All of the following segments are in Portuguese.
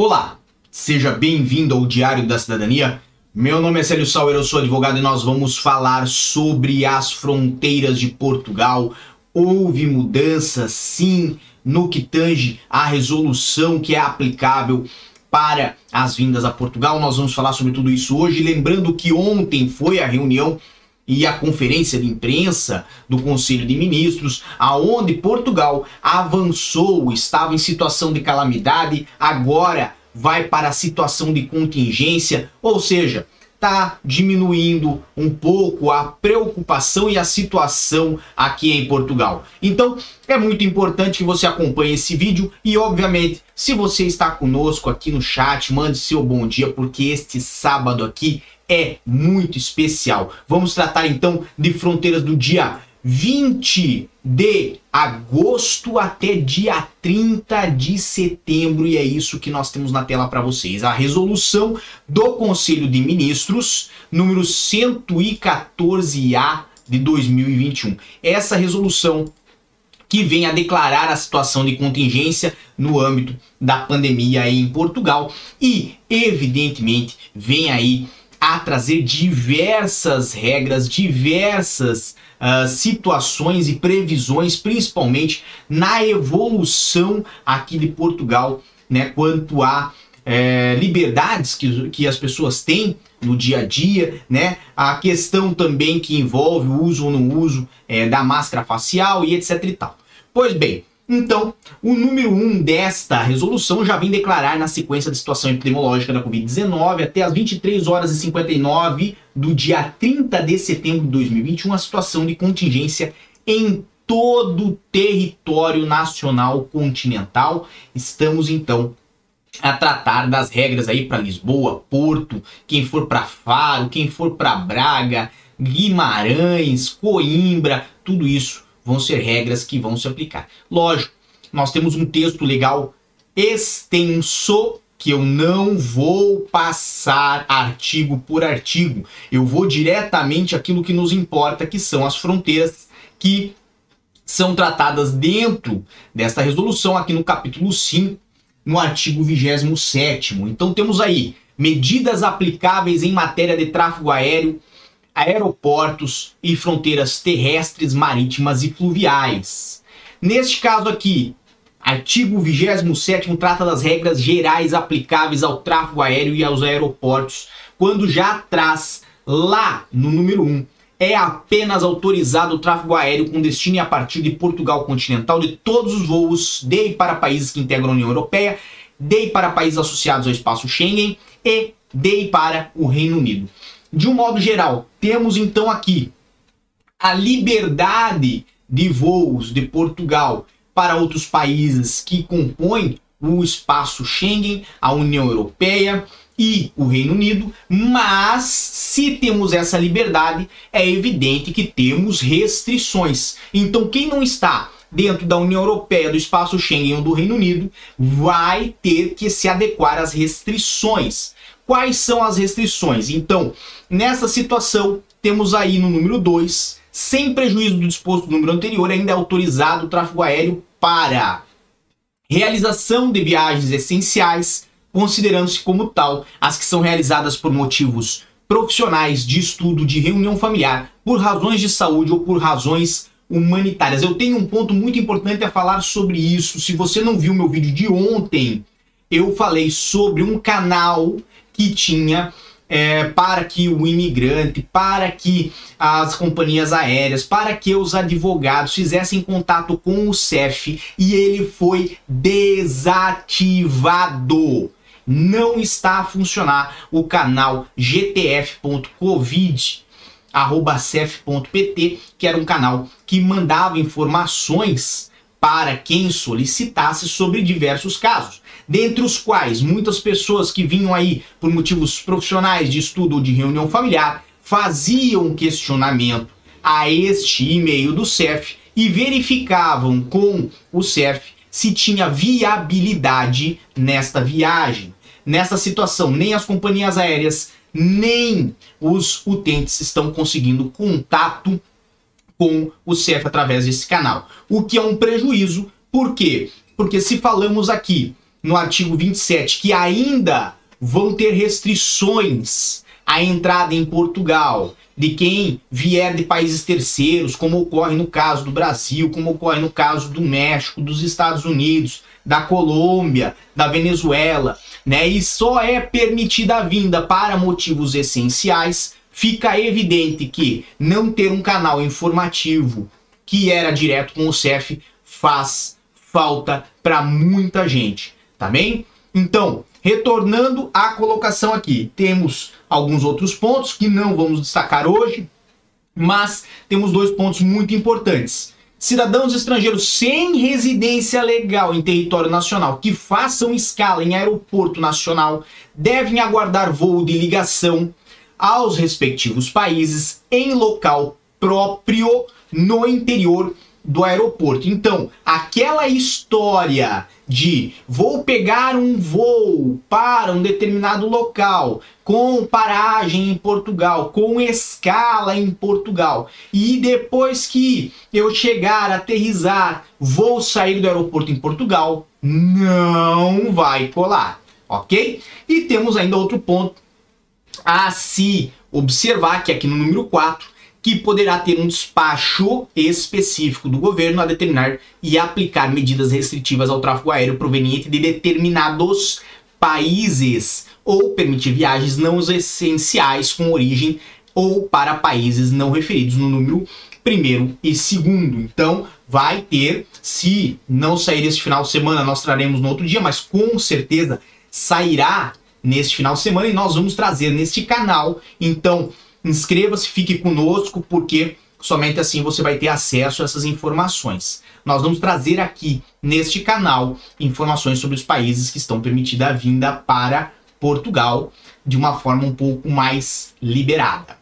Olá, seja bem-vindo ao Diário da Cidadania. Meu nome é Célio Sauer, eu sou advogado e nós vamos falar sobre as fronteiras de Portugal. Houve mudança, sim, no que tange a resolução que é aplicável para as vindas a Portugal. Nós vamos falar sobre tudo isso hoje. Lembrando que ontem foi a reunião e a conferência de imprensa do Conselho de Ministros, aonde Portugal avançou, estava em situação de calamidade, agora vai para a situação de contingência, ou seja, está diminuindo um pouco a preocupação e a situação aqui em Portugal. Então, é muito importante que você acompanhe esse vídeo e, obviamente, se você está conosco aqui no chat, mande seu bom dia, porque este sábado aqui é muito especial. Vamos tratar então de fronteiras do dia 20 de agosto até dia 30 de setembro e é isso que nós temos na tela para vocês. A resolução do Conselho de Ministros número 114A de 2021. Essa resolução que vem a declarar a situação de contingência no âmbito da pandemia em Portugal e evidentemente vem aí a trazer diversas regras, diversas uh, situações e previsões, principalmente na evolução aqui de Portugal, né, quanto a é, liberdades que, que as pessoas têm no dia a dia, né? A questão também que envolve o uso ou não uso é, da máscara facial e etc e tal. Pois bem, então, o número 1 um desta resolução já vem declarar na sequência da situação epidemiológica da Covid-19 até as 23 horas e 59 do dia 30 de setembro de 2021 a situação de contingência em todo o território nacional continental. Estamos então a tratar das regras aí para Lisboa, Porto, quem for para Faro, quem for para Braga, Guimarães, Coimbra, tudo isso vão ser regras que vão se aplicar. Lógico, nós temos um texto legal extenso que eu não vou passar artigo por artigo. Eu vou diretamente aquilo que nos importa, que são as fronteiras que são tratadas dentro desta resolução aqui no capítulo 5, no artigo 27 Então temos aí medidas aplicáveis em matéria de tráfego aéreo, aeroportos e fronteiras terrestres, marítimas e fluviais. Neste caso aqui, artigo 27 trata das regras gerais aplicáveis ao tráfego aéreo e aos aeroportos, quando já traz lá no número 1 é apenas autorizado o tráfego aéreo com destino a partir de Portugal continental de todos os voos de e para países que integram a União Europeia, de e para países associados ao espaço Schengen e de e para o Reino Unido. De um modo geral, temos então aqui a liberdade de voos de Portugal para outros países que compõem o espaço Schengen, a União Europeia e o Reino Unido, mas se temos essa liberdade, é evidente que temos restrições. Então, quem não está dentro da União Europeia, do espaço Schengen ou do Reino Unido, vai ter que se adequar às restrições. Quais são as restrições? Então, nessa situação, temos aí no número 2, sem prejuízo do disposto do número anterior, ainda é autorizado o tráfego aéreo para realização de viagens essenciais, considerando-se como tal as que são realizadas por motivos profissionais, de estudo, de reunião familiar, por razões de saúde ou por razões humanitárias. Eu tenho um ponto muito importante a falar sobre isso. Se você não viu meu vídeo de ontem, eu falei sobre um canal que tinha é, para que o imigrante, para que as companhias aéreas, para que os advogados fizessem contato com o CEF e ele foi desativado. Não está a funcionar o canal gtf.covid.cef.pt, que era um canal que mandava informações para quem solicitasse sobre diversos casos dentre os quais muitas pessoas que vinham aí por motivos profissionais, de estudo ou de reunião familiar, faziam questionamento a este e-mail do CEF e verificavam com o CEF se tinha viabilidade nesta viagem. Nesta situação, nem as companhias aéreas, nem os utentes estão conseguindo contato com o CEF através desse canal. O que é um prejuízo, por quê? Porque se falamos aqui no artigo 27 que ainda vão ter restrições à entrada em Portugal de quem vier de países terceiros, como ocorre no caso do Brasil, como ocorre no caso do México, dos Estados Unidos, da Colômbia, da Venezuela, né? E só é permitida a vinda para motivos essenciais. Fica evidente que não ter um canal informativo que era direto com o CEF faz falta para muita gente, tá bem? Então, retornando à colocação aqui, temos alguns outros pontos que não vamos destacar hoje, mas temos dois pontos muito importantes. Cidadãos estrangeiros sem residência legal em território nacional que façam escala em aeroporto nacional devem aguardar voo de ligação aos respectivos países em local próprio no interior do aeroporto. Então, aquela história de vou pegar um voo para um determinado local com paragem em Portugal, com escala em Portugal, e depois que eu chegar, aterrizar, vou sair do aeroporto em Portugal, não vai colar, ok? E temos ainda outro ponto a se observar que aqui no número 4 que poderá ter um despacho específico do governo a determinar e aplicar medidas restritivas ao tráfego aéreo proveniente de determinados países ou permitir viagens não essenciais com origem ou para países não referidos no número primeiro e segundo. Então, vai ter, se não sair este final de semana, nós traremos no outro dia, mas com certeza sairá neste final de semana e nós vamos trazer neste canal. Então, Inscreva-se, fique conosco, porque somente assim você vai ter acesso a essas informações. Nós vamos trazer aqui neste canal informações sobre os países que estão permitida a vinda para Portugal de uma forma um pouco mais liberada.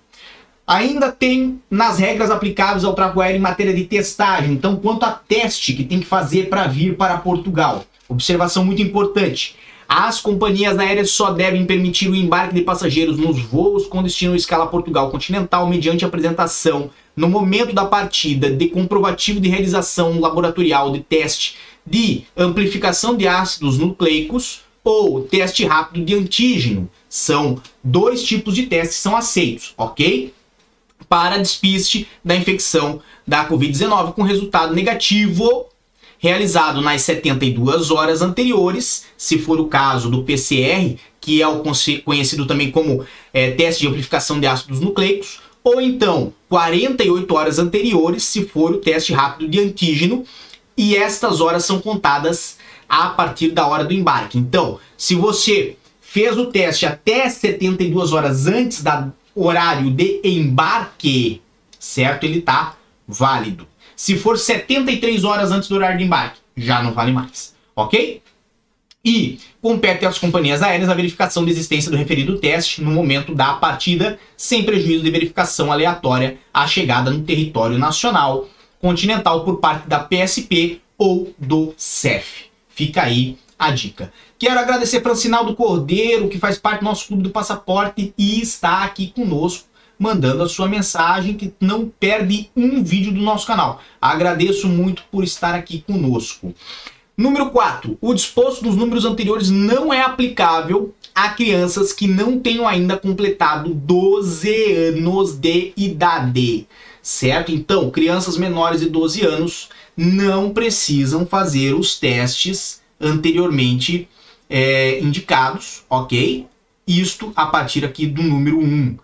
Ainda tem nas regras aplicáveis ao tráfego aéreo em matéria de testagem. Então, quanto a teste que tem que fazer para vir para Portugal, observação muito importante. As companhias aéreas só devem permitir o embarque de passageiros nos voos com destino à escala Portugal continental mediante apresentação no momento da partida de comprovativo de realização laboratorial de teste de amplificação de ácidos nucleicos ou teste rápido de antígeno. São dois tipos de testes que são aceitos, ok? Para despiste da infecção da Covid-19 com resultado negativo realizado nas 72 horas anteriores, se for o caso do PCR, que é o conhecido também como é, teste de amplificação de ácidos nucleicos, ou então 48 horas anteriores, se for o teste rápido de antígeno, e estas horas são contadas a partir da hora do embarque. Então, se você fez o teste até 72 horas antes do horário de embarque, certo? Ele está válido. Se for 73 horas antes do horário de embarque, já não vale mais, ok? E compete às companhias aéreas a verificação da existência do referido teste no momento da partida, sem prejuízo de verificação aleatória à chegada no território nacional continental por parte da PSP ou do CEF. Fica aí a dica. Quero agradecer para o Sinal do Cordeiro, que faz parte do nosso clube do passaporte e está aqui conosco mandando a sua mensagem, que não perde um vídeo do nosso canal. Agradeço muito por estar aqui conosco. Número 4. O disposto nos números anteriores não é aplicável a crianças que não tenham ainda completado 12 anos de idade. Certo? Então, crianças menores de 12 anos não precisam fazer os testes anteriormente é, indicados, ok? Isto a partir aqui do número 1.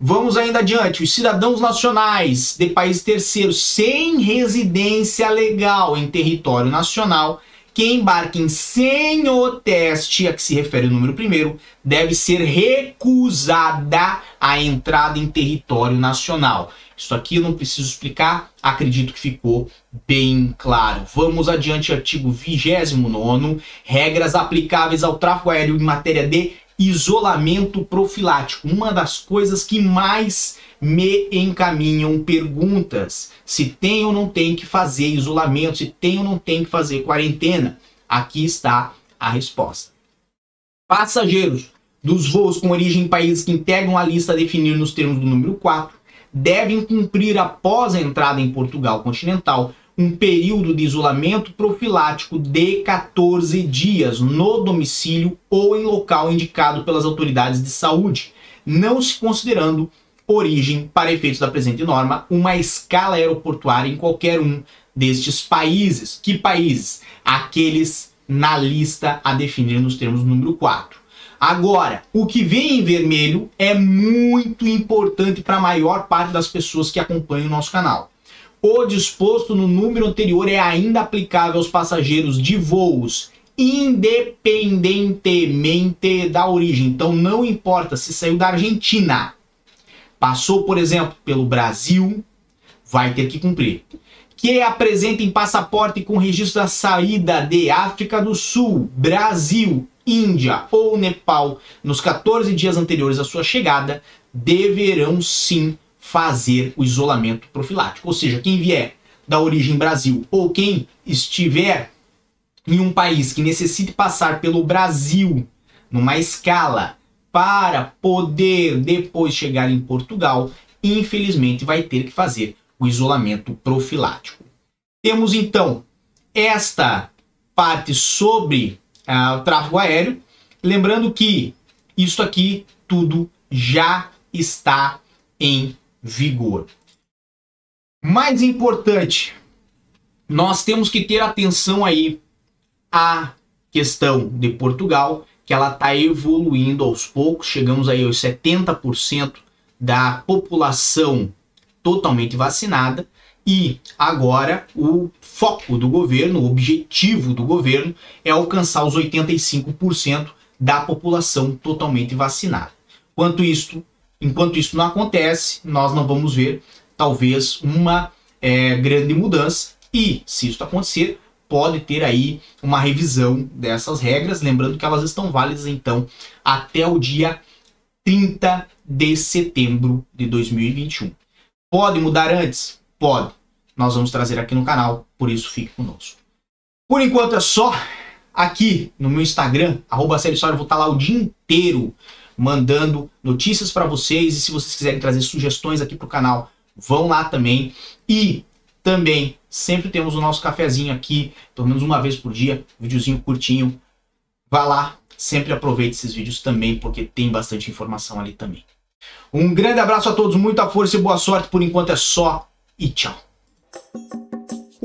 Vamos ainda adiante. Os cidadãos nacionais de países terceiros sem residência legal em território nacional que embarquem sem o teste a que se refere o número primeiro, deve ser recusada a entrada em território nacional. Isso aqui eu não preciso explicar, acredito que ficou bem claro. Vamos adiante, artigo 29, regras aplicáveis ao tráfego aéreo em matéria de isolamento profilático. Uma das coisas que mais me encaminham perguntas. Se tem ou não tem que fazer isolamento, se tem ou não tem que fazer quarentena. Aqui está a resposta. Passageiros dos voos com origem em países que integram a lista a definir nos termos do número 4 devem cumprir após a entrada em Portugal continental um período de isolamento profilático de 14 dias no domicílio ou em local indicado pelas autoridades de saúde, não se considerando origem, para efeitos da presente norma, uma escala aeroportuária em qualquer um destes países. Que países? Aqueles na lista a definir nos termos número 4. Agora, o que vem em vermelho é muito importante para a maior parte das pessoas que acompanham o nosso canal. O disposto no número anterior é ainda aplicável aos passageiros de voos independentemente da origem. Então não importa se saiu da Argentina, passou, por exemplo, pelo Brasil, vai ter que cumprir. Que apresentem passaporte com registro da saída de África do Sul, Brasil, Índia ou Nepal nos 14 dias anteriores à sua chegada, deverão sim fazer o isolamento profilático. Ou seja, quem vier da origem Brasil ou quem estiver em um país que necessite passar pelo Brasil numa escala para poder depois chegar em Portugal, infelizmente vai ter que fazer o isolamento profilático. Temos então esta parte sobre uh, o tráfego aéreo, lembrando que isso aqui tudo já está em vigor. Mais importante, nós temos que ter atenção aí à questão de Portugal, que ela está evoluindo aos poucos, chegamos aí aos 70% da população totalmente vacinada e agora o foco do governo, o objetivo do governo é alcançar os 85% da população totalmente vacinada. Quanto isto Enquanto isso não acontece, nós não vamos ver talvez uma é, grande mudança e, se isso acontecer, pode ter aí uma revisão dessas regras, lembrando que elas estão válidas então até o dia 30 de setembro de 2021. Pode mudar antes? Pode. Nós vamos trazer aqui no canal, por isso fique conosco. Por enquanto é só aqui no meu Instagram, arroba vou estar lá o dia inteiro mandando notícias para vocês e se vocês quiserem trazer sugestões aqui para o canal, vão lá também. E também sempre temos o nosso cafezinho aqui, pelo menos uma vez por dia, videozinho curtinho. Vá lá, sempre aproveite esses vídeos também, porque tem bastante informação ali também. Um grande abraço a todos, muita força e boa sorte. Por enquanto é só e tchau.